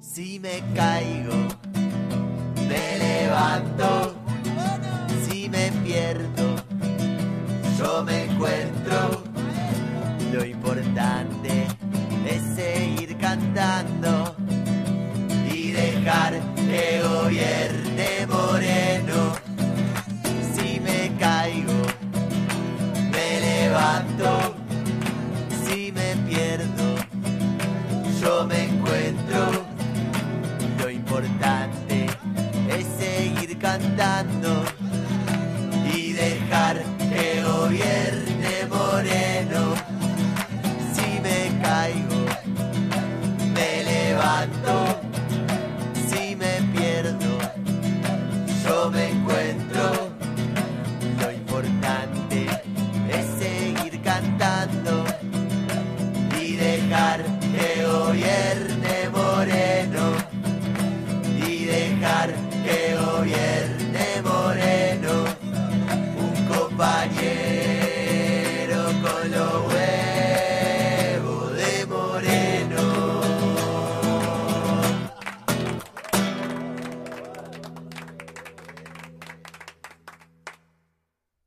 Si me caigo, me levanto. Si me pierdo, yo me encuentro. Lo importante es seguir cantando y dejar que gobierne Moreno. Si me caigo, me levanto. Si me pierdo, yo me encuentro. cantando y dejar que gobierne Moreno. Si me caigo, me levanto. Si me pierdo, yo me encuentro. Lo importante es seguir cantando y dejar verde moreno, un compañero.